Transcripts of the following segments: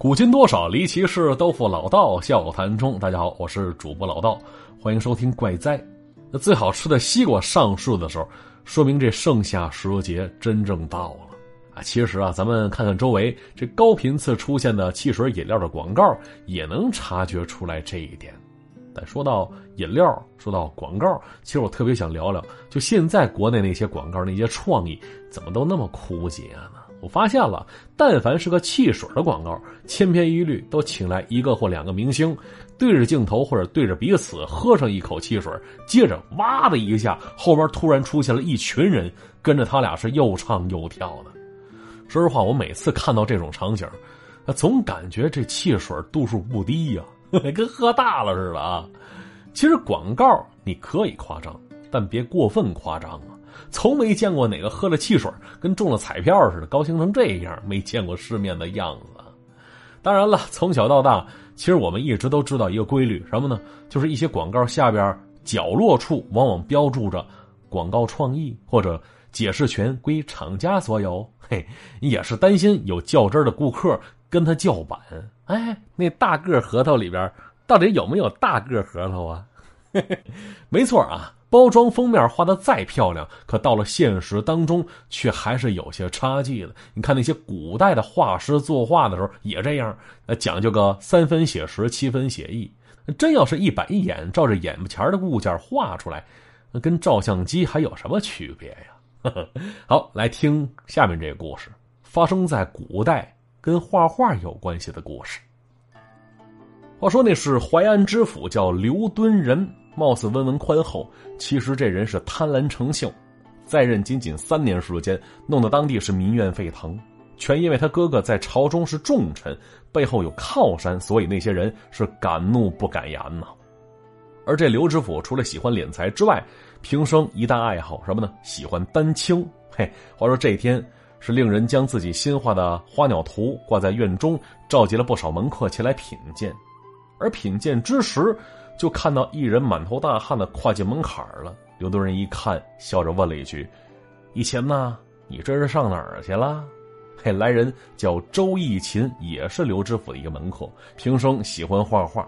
古今多少离奇事，都付老道笑谈中。大家好，我是主播老道，欢迎收听怪哉。那最好吃的西瓜上市的时候，说明这盛夏时节真正到了啊！其实啊，咱们看看周围这高频次出现的汽水饮料的广告，也能察觉出来这一点。但说到饮料，说到广告，其实我特别想聊聊，就现在国内那些广告那些创意，怎么都那么枯竭呢？我发现了，但凡是个汽水的广告，千篇一律都请来一个或两个明星，对着镜头或者对着彼此喝上一口汽水，接着哇的一下，后边突然出现了一群人跟着他俩是又唱又跳的。说实话，我每次看到这种场景，总感觉这汽水度数不低呀，跟喝大了似的啊。其实广告你可以夸张，但别过分夸张啊。从没见过哪个喝了汽水跟中了彩票似的，高兴成这样，没见过世面的样子。当然了，从小到大，其实我们一直都知道一个规律，什么呢？就是一些广告下边角落处往往标注着“广告创意”或者“解释权归厂家所有”。嘿，也是担心有较真的顾客跟他叫板。哎，那大个核桃里边到底有没有大个核桃啊？嘿 嘿没错啊。包装封面画的再漂亮，可到了现实当中却还是有些差距的。你看那些古代的画师作画的时候也这样，那讲究个三分写实，七分写意。真要是一板一眼照着眼前的物件画出来，跟照相机还有什么区别呀？好，来听下面这个故事，发生在古代，跟画画有关系的故事。话说那是淮安知府，叫刘敦仁。貌似温文宽厚，其实这人是贪婪成性，在任仅仅三年时间，弄得当地是民怨沸腾，全因为他哥哥在朝中是重臣，背后有靠山，所以那些人是敢怒不敢言呐。而这刘知府除了喜欢敛财之外，平生一大爱好什么呢？喜欢丹青。嘿，话说这天是令人将自己新画的花鸟图挂在院中，召集了不少门客前来品鉴，而品鉴之时。就看到一人满头大汗的跨进门槛了。刘敦仁一看，笑着问了一句：“义勤呐，你这是上哪儿去了？”嘿，来人叫周义勤，也是刘知府的一个门客，平生喜欢画画。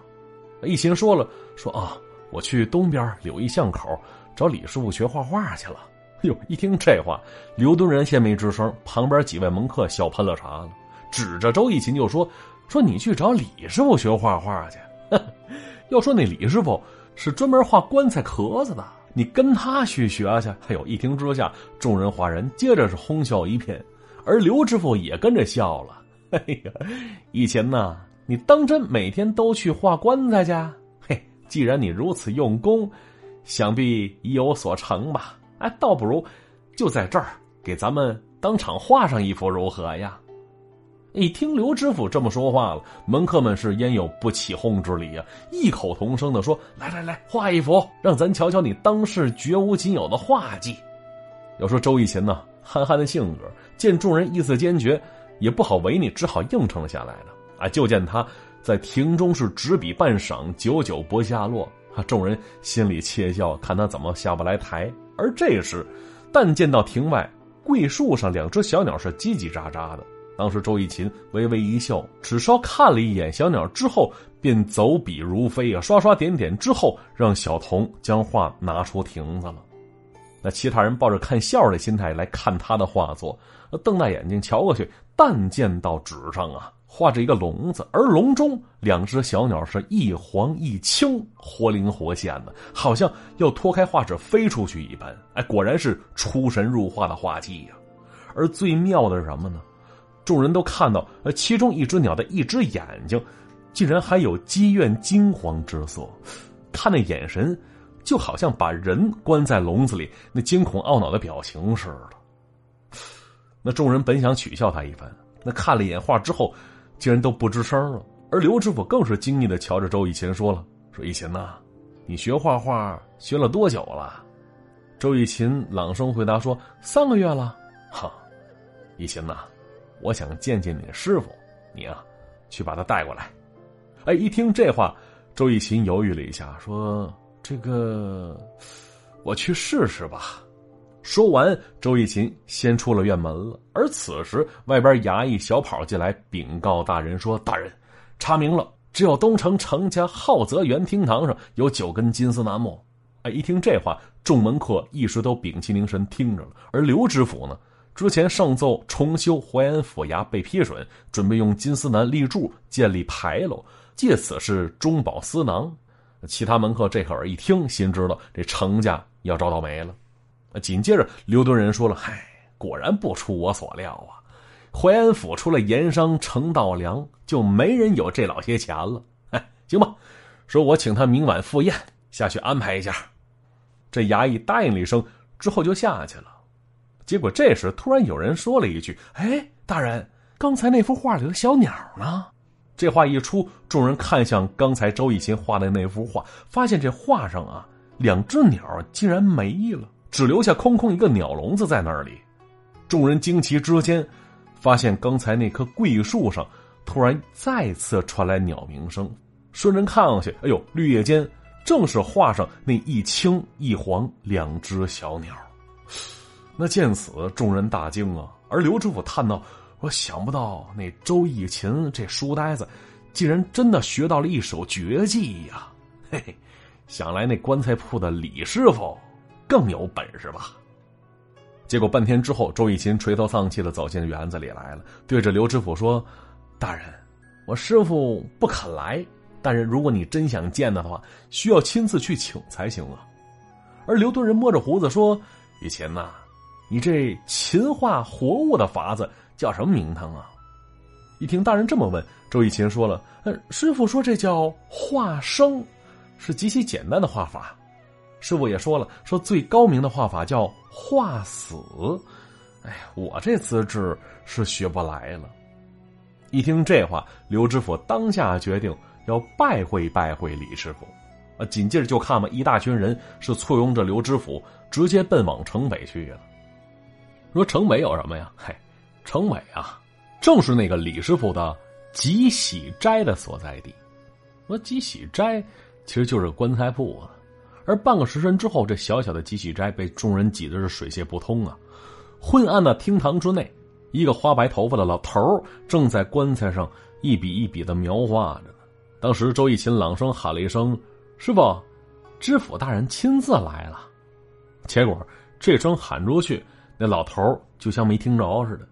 义勤说了：“说啊，我去东边柳毅巷口找李师傅学画画去了。”哟，一听这话，刘敦仁先没吱声，旁边几位门客笑喷了茶了，指着周义勤就说：“说你去找李师傅学画画去。” 要说那李师傅是专门画棺材壳子的，你跟他去学去。哎呦，一听之下，众人哗然，接着是哄笑一片，而刘师傅也跟着笑了。哎呀，以前呢，你当真每天都去画棺材去？嘿，既然你如此用功，想必已有所成吧？哎，倒不如就在这儿给咱们当场画上一幅如何呀？一听刘知府这么说话了，门客们是焉有不起哄之理呀？异口同声的说：“来来来，画一幅，让咱瞧瞧你当世绝无仅有的画技。”要说周义勤呢，憨憨的性格，见众人意思坚决，也不好违逆，只好应承了下来了。啊，就见他在庭中是执笔半晌，久久不下落。啊，众人心里窃笑，看他怎么下不来台。而这时，但见到庭外桂树上两只小鸟是叽叽喳喳的。当时周义勤微微一笑，只稍看了一眼小鸟之后，便走笔如飞啊，刷刷点点之后，让小童将画拿出亭子了。那其他人抱着看笑的心态来看他的画作，瞪大眼睛瞧过去，但见到纸上啊画着一个笼子，而笼中两只小鸟是一黄一青，活灵活现的，好像要脱开画纸飞出去一般。哎，果然是出神入化的画技呀！而最妙的是什么呢？众人都看到，呃，其中一只鸟的一只眼睛，竟然还有积怨惊惶之色，看那眼神，就好像把人关在笼子里那惊恐懊恼的表情似的。那众人本想取笑他一番，那看了一眼画之后，竟然都不吱声了。而刘知府更是惊异的瞧着周以勤说了：“说以勤呐，你学画画学了多久了？”周以勤朗声回答说：“三个月了。”哈，以勤呐。我想见见你的师傅，你啊，去把他带过来。哎，一听这话，周义勤犹豫了一下，说：“这个，我去试试吧。”说完，周义勤先出了院门了。而此时，外边衙役小跑进来禀告大人说：“大人，查明了，只有东城程家浩泽园厅堂上有九根金丝楠木。”哎，一听这话，众门客一时都屏气凝神听着了。而刘知府呢，之前上奏重修淮安府衙被批准，准备用金丝楠立柱建立牌楼，借此是中饱私囊。其他门客这会儿一听，心知道这程家要遭倒霉了。紧接着，刘敦仁说了：“嗨，果然不出我所料啊！淮安府除了盐商程道良，就没人有这老些钱了。哎，行吧，说我请他明晚赴宴，下去安排一下。”这衙役答应了一声，之后就下去了。结果这时突然有人说了一句：“哎，大人，刚才那幅画里的小鸟呢？”这话一出，众人看向刚才周以勤画的那幅画，发现这画上啊，两只鸟竟然没了。只留下空空一个鸟笼子在那里，众人惊奇之间，发现刚才那棵桂树上突然再次传来鸟鸣声。顺着看上去，哎呦，绿叶间正是画上那一青一黄两只小鸟。那见此，众人大惊啊！而刘知府叹道：“我想不到那周义勤这书呆子，竟然真的学到了一手绝技呀！嘿嘿，想来那棺材铺的李师傅。”更有本事吧？结果半天之后，周义勤垂头丧气的走进园子里来了，对着刘知府说：“大人，我师傅不肯来，但是如果你真想见他的话，需要亲自去请才行啊。”而刘敦仁摸着胡子说：“义勤呐，你这勤化活物的法子叫什么名堂啊？”一听大人这么问，周义勤说了：“呃，师傅说这叫化生，是极其简单的画法。”师傅也说了，说最高明的画法叫画死。哎呀，我这资质是学不来了。一听这话，刘知府当下决定要拜会拜会李师傅。啊，紧接着就看嘛，一大群人是簇拥着刘知府，直接奔往城北去了。说城北有什么呀？嘿，城北啊，正是那个李师傅的吉喜斋的所在地。说吉喜斋其实就是棺材铺啊。而半个时辰之后，这小小的吉喜斋被众人挤得是水泄不通啊！昏暗的厅堂之内，一个花白头发的老头正在棺材上一笔一笔的描画着呢。当时周义勤朗声喊了一声：“师傅，知府大人亲自来了。”结果这声喊出去，那老头就像没听着似的。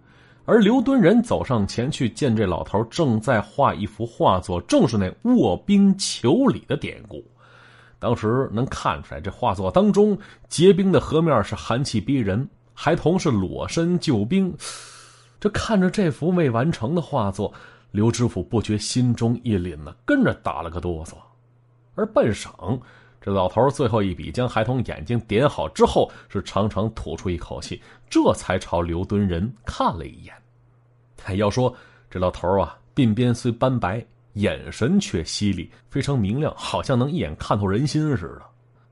而刘敦仁走上前去，见这老头正在画一幅画作，正是那卧冰求鲤的典故。当时能看出来，这画作当中结冰的河面是寒气逼人，孩童是裸身救冰。这看着这幅未完成的画作，刘知府不觉心中一凛呢，跟着打了个哆嗦。而半晌，这老头最后一笔将孩童眼睛点好之后，是长长吐出一口气，这才朝刘敦仁看了一眼。要说这老头啊，鬓边虽斑白。眼神却犀利，非常明亮，好像能一眼看透人心似的。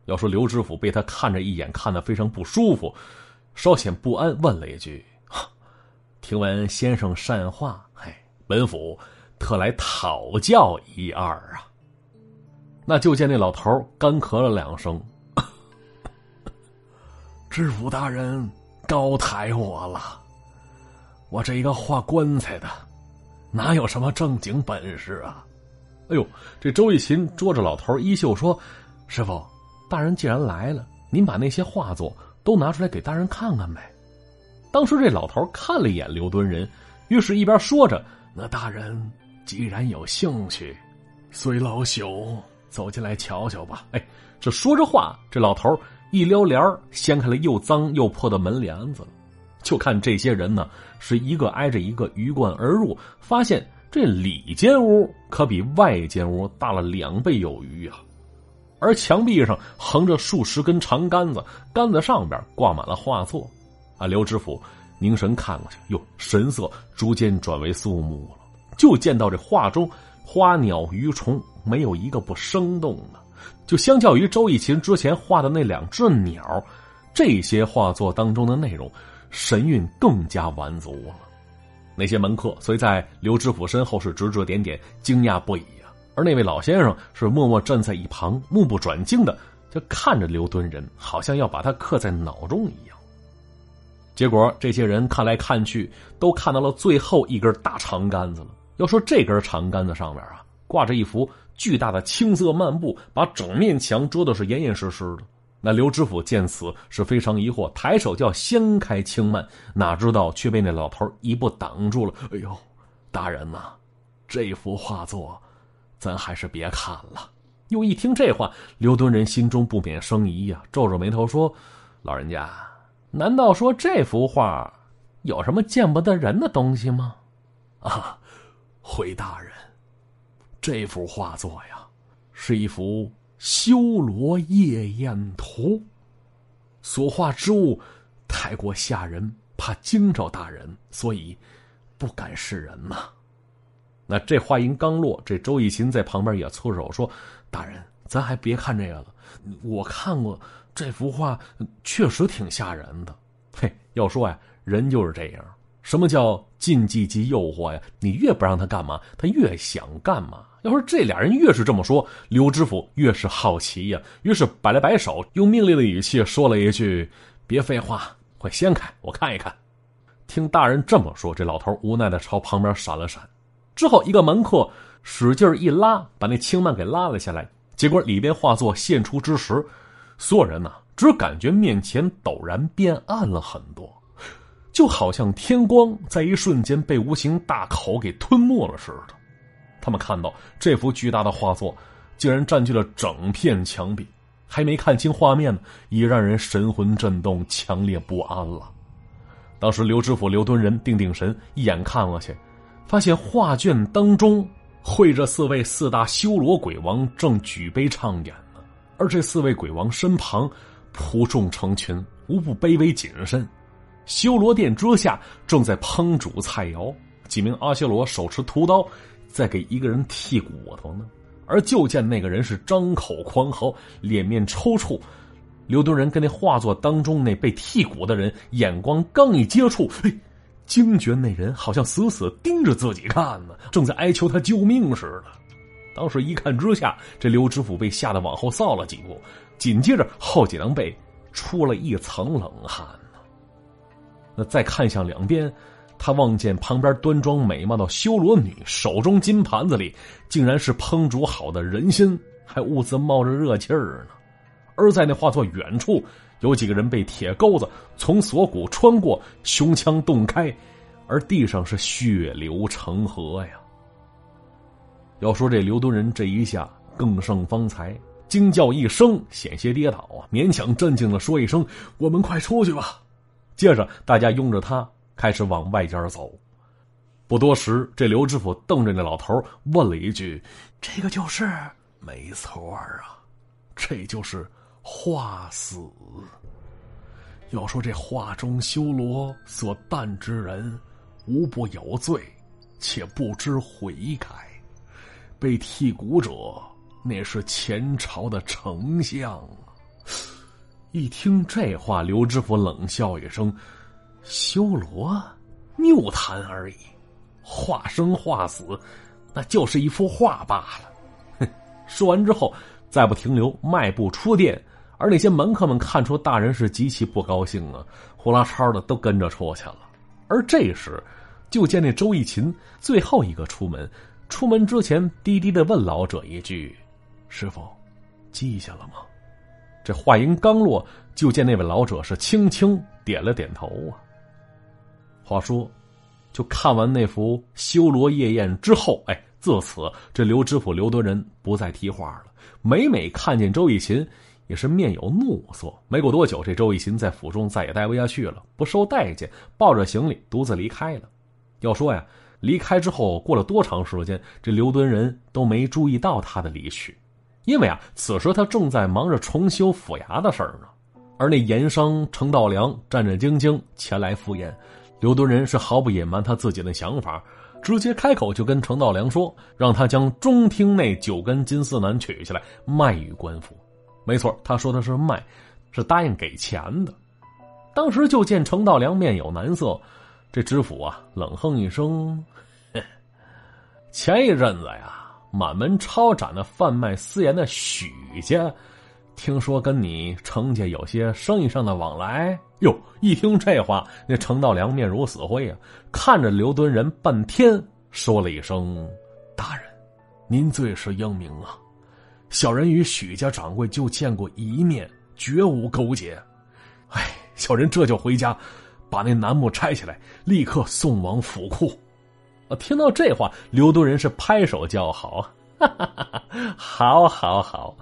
要说刘知府被他看着一眼，看得非常不舒服，稍显不安，问了一句：“听闻先生善话，嘿，本府特来讨教一二啊。”那就见那老头干咳了两声：“知府大人高抬我了，我这一个画棺材的。”哪有什么正经本事啊！哎呦，这周义勤捉着老头衣袖说：“师傅，大人既然来了，您把那些画作都拿出来给大人看看呗。”当时这老头看了一眼刘敦仁，于是一边说着：“那大人既然有兴趣，随老朽走进来瞧瞧吧。”哎，这说着话，这老头一撩帘掀开了又脏又破的门帘子。就看这些人呢，是一个挨着一个鱼贯而入，发现这里间屋可比外间屋大了两倍有余啊！而墙壁上横着数十根长杆子，杆子上边挂满了画作。啊，刘知府凝神看过去，哟，神色逐渐转为肃穆了。就见到这画中花鸟鱼虫没有一个不生动的，就相较于周义勤之前画的那两只鸟，这些画作当中的内容。神韵更加完足了，那些门客随在刘知府身后是指指点点，惊讶不已啊。而那位老先生是默默站在一旁，目不转睛的就看着刘敦仁，好像要把他刻在脑中一样。结果这些人看来看去，都看到了最后一根大长杆子了。要说这根长杆子上面啊，挂着一幅巨大的青色幔布，把整面墙遮的是严严实实的。那刘知府见此是非常疑惑，抬手就要掀开青幔，哪知道却被那老头一步挡住了。哎呦，大人呐，这幅画作，咱还是别看了。又一听这话，刘敦仁心中不免生疑呀，皱着眉头说：“老人家。”难道说这幅画有什么见不得人的东西吗？啊，回大人，这幅画作呀，是一幅修罗夜宴图，所画之物太过吓人，怕惊着大人，所以不敢示人呐。那这话音刚落，这周义勤在旁边也搓手说：“大人，咱还别看这个了，我看过。”这幅画确实挺吓人的，嘿，要说呀，人就是这样，什么叫禁忌及诱惑呀？你越不让他干嘛，他越想干嘛。要说这俩人越是这么说，刘知府越是好奇呀，于是摆了摆手，用命令的语气说了一句：“别废话，快掀开，我看一看。”听大人这么说，这老头无奈的朝旁边闪了闪，之后一个门客使劲一拉，把那青幔给拉了下来，结果里边画作现出之时。所有人呐，只感觉面前陡然变暗了很多，就好像天光在一瞬间被无形大口给吞没了似的。他们看到这幅巨大的画作，竟然占据了整片墙壁，还没看清画面呢，已让人神魂震动、强烈不安了。当时刘知府刘敦仁定定神，一眼看过去，发现画卷当中绘着四位四大修罗鬼王正举杯畅饮呢。而这四位鬼王身旁，仆众成群，无不卑微谨慎。修罗殿之下正在烹煮菜肴，几名阿修罗手持屠刀，在给一个人剔骨头呢。而就见那个人是张口狂嚎，脸面抽搐。刘敦仁跟那画作当中那被剔骨的人眼光刚一接触，嘿，惊觉那人好像死死盯着自己看呢，正在哀求他救命似的。当时一看之下，这刘知府被吓得往后扫了几步，紧接着后脊梁背出了一层冷汗。那再看向两边，他望见旁边端庄美貌的修罗女手中金盘子里竟然是烹煮好的人参，还兀自冒着热气儿呢。而在那画作远处，有几个人被铁钩子从锁骨穿过，胸腔洞开，而地上是血流成河呀。要说这刘敦仁这一下更胜方才，惊叫一声，险些跌倒啊！勉强镇静的说一声：“我们快出去吧。”接着大家拥着他开始往外间走。不多时，这刘知府瞪着那老头问了一句：“这个就是？”“没错啊，这就是画死。要说这画中修罗所诞之人，无不有罪，且不知悔改。”被剔骨者，那是前朝的丞相。一听这话，刘知府冷笑一声：“修罗，谬谈而已。画生画死，那就是一幅画罢了。”哼！说完之后，再不停留，迈步出殿。而那些门客们看出大人是极其不高兴啊，呼啦超的都跟着出去了。而这时，就见那周义勤最后一个出门。出门之前，低低的问老者一句：“师傅，记下了吗？”这话音刚落，就见那位老者是轻轻点了点头啊。话说，就看完那幅《修罗夜宴》之后，哎，自此这刘知府刘德仁不再提话了。每每看见周义勤，也是面有怒色。没过多久，这周义勤在府中再也待不下去了，不受待见，抱着行李独自离开了。要说呀。离开之后，过了多长时间，这刘敦仁都没注意到他的离去，因为啊，此时他正在忙着重修府衙的事儿呢。而那盐商程道良战战兢兢前来赴宴，刘敦仁是毫不隐瞒他自己的想法，直接开口就跟程道良说，让他将中厅内九根金丝楠取下来卖与官府。没错，他说的是卖，是答应给钱的。当时就见程道良面有难色。这知府啊，冷哼一声：“前一阵子呀，满门抄斩的贩卖私盐的许家，听说跟你程家有些生意上的往来。哟，一听这话，那程道良面如死灰啊，看着刘敦仁半天，说了一声：“大人，您最是英明啊！小人与许家掌柜就见过一面，绝无勾结。哎，小人这就回家，把那楠木拆下来，立刻送往府库。”啊，听到这话，刘都人是拍手叫好，哈哈哈哈好，好，好，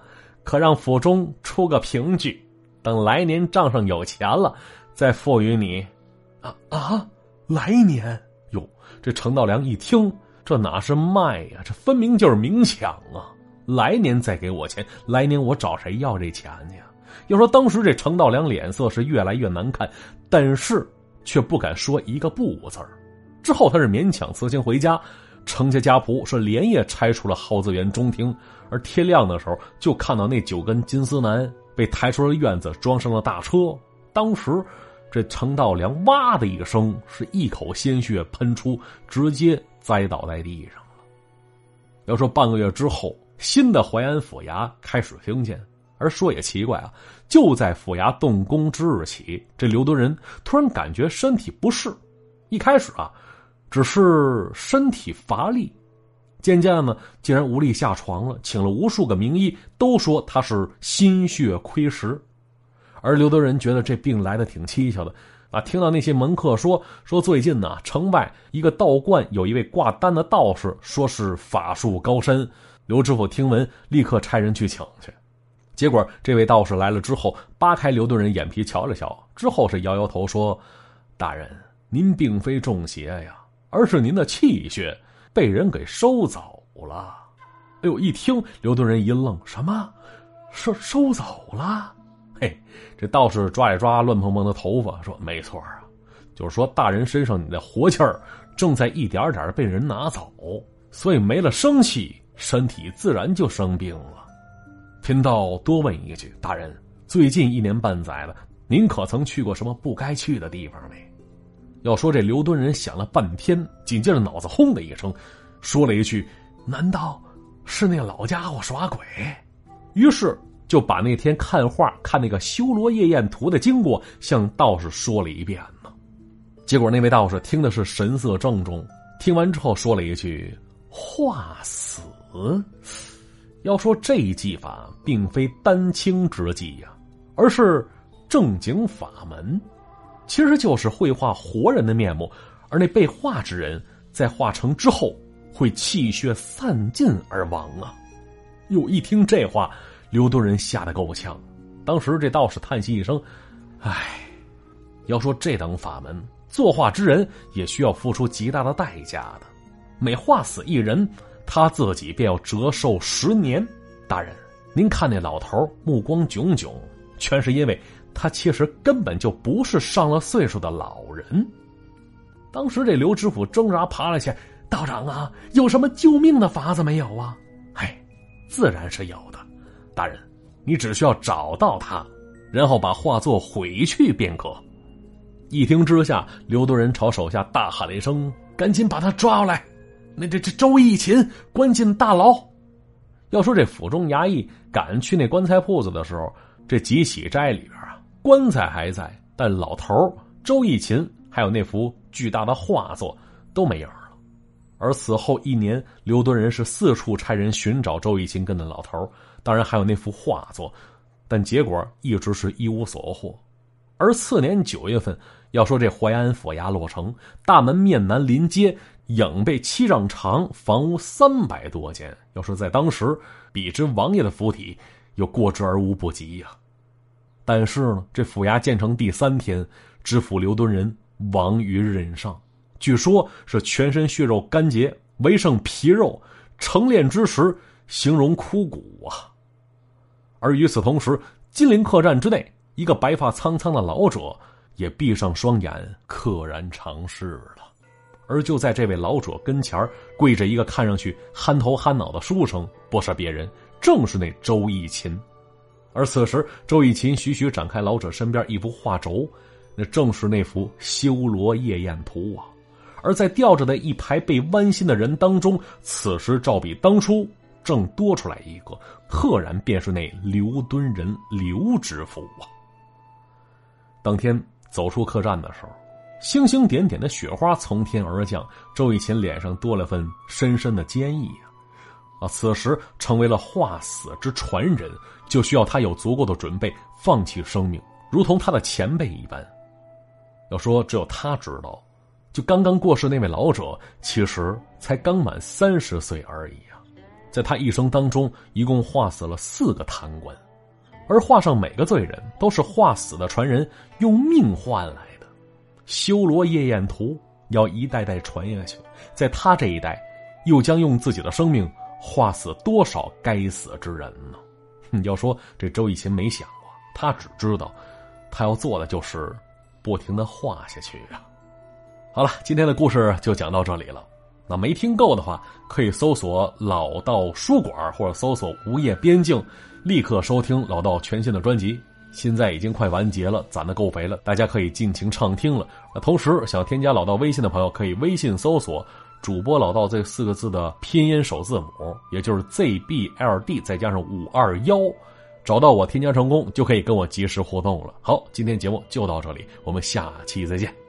可让府中出个凭据。等来年账上有钱了，再赋予你。啊啊！来年哟，这程道良一听，这哪是卖呀？这分明就是明抢啊！来年再给我钱，来年我找谁要这钱去？要说当时这程道良脸色是越来越难看，但是却不敢说一个不字之后他是勉强辞行回家，程家家仆是连夜拆除了耗子园中庭，而天亮的时候就看到那九根金丝楠。被抬出了院子，装上了大车。当时，这程道良哇的一声，是一口鲜血喷出，直接栽倒在地上了。要说半个月之后，新的淮安府衙开始兴建，而说也奇怪啊，就在府衙动工之日起，这刘敦仁突然感觉身体不适。一开始啊，只是身体乏力。渐渐呢，竟然无力下床了，请了无数个名医，都说他是心血亏实。而刘德仁觉得这病来的挺蹊跷的啊！听到那些门客说说最近呢，城外一个道观有一位挂单的道士，说是法术高深。刘知府听闻，立刻差人去请去。结果这位道士来了之后，扒开刘德仁眼皮瞧了瞧，之后是摇摇头说：“大人，您并非中邪呀，而是您的气血。”被人给收走了，哎呦！一听刘敦仁一愣，什么？收收走了？嘿，这道士抓一抓乱蓬蓬的头发，说：“没错啊，就是说大人身上你的活气儿正在一点点被人拿走，所以没了生气，身体自然就生病了。”贫道多问一句，大人，最近一年半载了，您可曾去过什么不该去的地方没？要说这刘敦仁想了半天，紧接着脑子轰的一声，说了一句：“难道是那老家伙耍鬼？”于是就把那天看画、看那个修罗夜宴图的经过向道士说了一遍呢。结果那位道士听的是神色郑重，听完之后说了一句：“化死。”要说这一技法并非丹青之技呀，而是正经法门。其实就是绘画活人的面目，而那被画之人在画成之后会气血散尽而亡啊！哟，一听这话，刘敦仁吓得够呛。当时这道士叹息一声：“唉，要说这等法门，作画之人也需要付出极大的代价的。每画死一人，他自己便要折寿十年。大人，您看那老头目光炯炯，全是因为……”他其实根本就不是上了岁数的老人。当时这刘知府挣扎爬了起来：“道长啊，有什么救命的法子没有啊？”“哎，自然是有的，大人，你只需要找到他，然后把画作毁去便可。”一听之下，刘多人朝手下大喊了一声：“赶紧把他抓来！那这这周义勤关进大牢。”要说这府中衙役赶去那棺材铺子的时候，这几喜斋里边。棺材还在，但老头周义勤还有那幅巨大的画作都没影了。而此后一年，刘敦仁是四处差人寻找周义勤跟那老头当然还有那幅画作，但结果一直是一无所获。而次年九月份，要说这淮安府衙落成，大门面南临街，影被七丈长，房屋三百多间。要说在当时，比之王爷的府邸，有过之而无不及呀。但是呢，这府衙建成第三天，知府刘敦仁亡于任上，据说是全身血肉干结，唯剩皮肉，成殓之时形容枯骨啊。而与此同时，金陵客栈之内，一个白发苍苍的老者也闭上双眼，溘然长逝了。而就在这位老者跟前跪着一个看上去憨头憨脑的书生，不是别人，正是那周义勤。而此时，周以琴徐徐展开老者身边一幅画轴，那正是那幅《修罗夜宴图》啊。而在吊着的一排被剜心的人当中，此时照比当初正多出来一个，赫然便是那刘敦仁刘知府啊。当天走出客栈的时候，星星点点的雪花从天而降，周以琴脸上多了份深深的坚毅啊！此时成为了化死之传人，就需要他有足够的准备，放弃生命，如同他的前辈一般。要说只有他知道。就刚刚过世那位老者，其实才刚满三十岁而已啊！在他一生当中，一共化死了四个贪官，而画上每个罪人都是化死的传人用命换来的。修罗夜宴图要一代代传下去，在他这一代，又将用自己的生命画死多少该死之人呢？你要说这周以勤没想过，他只知道，他要做的就是不停的画下去啊！好了，今天的故事就讲到这里了。那没听够的话，可以搜索“老道书馆”或者搜索“无业边境”，立刻收听老道全新的专辑。现在已经快完结了，攒的够肥了，大家可以尽情畅听了。那同时想添加老道微信的朋友，可以微信搜索“主播老道”这四个字的拼音首字母，也就是 ZBLD 再加上五二幺，找到我添加成功，就可以跟我及时互动了。好，今天节目就到这里，我们下期再见。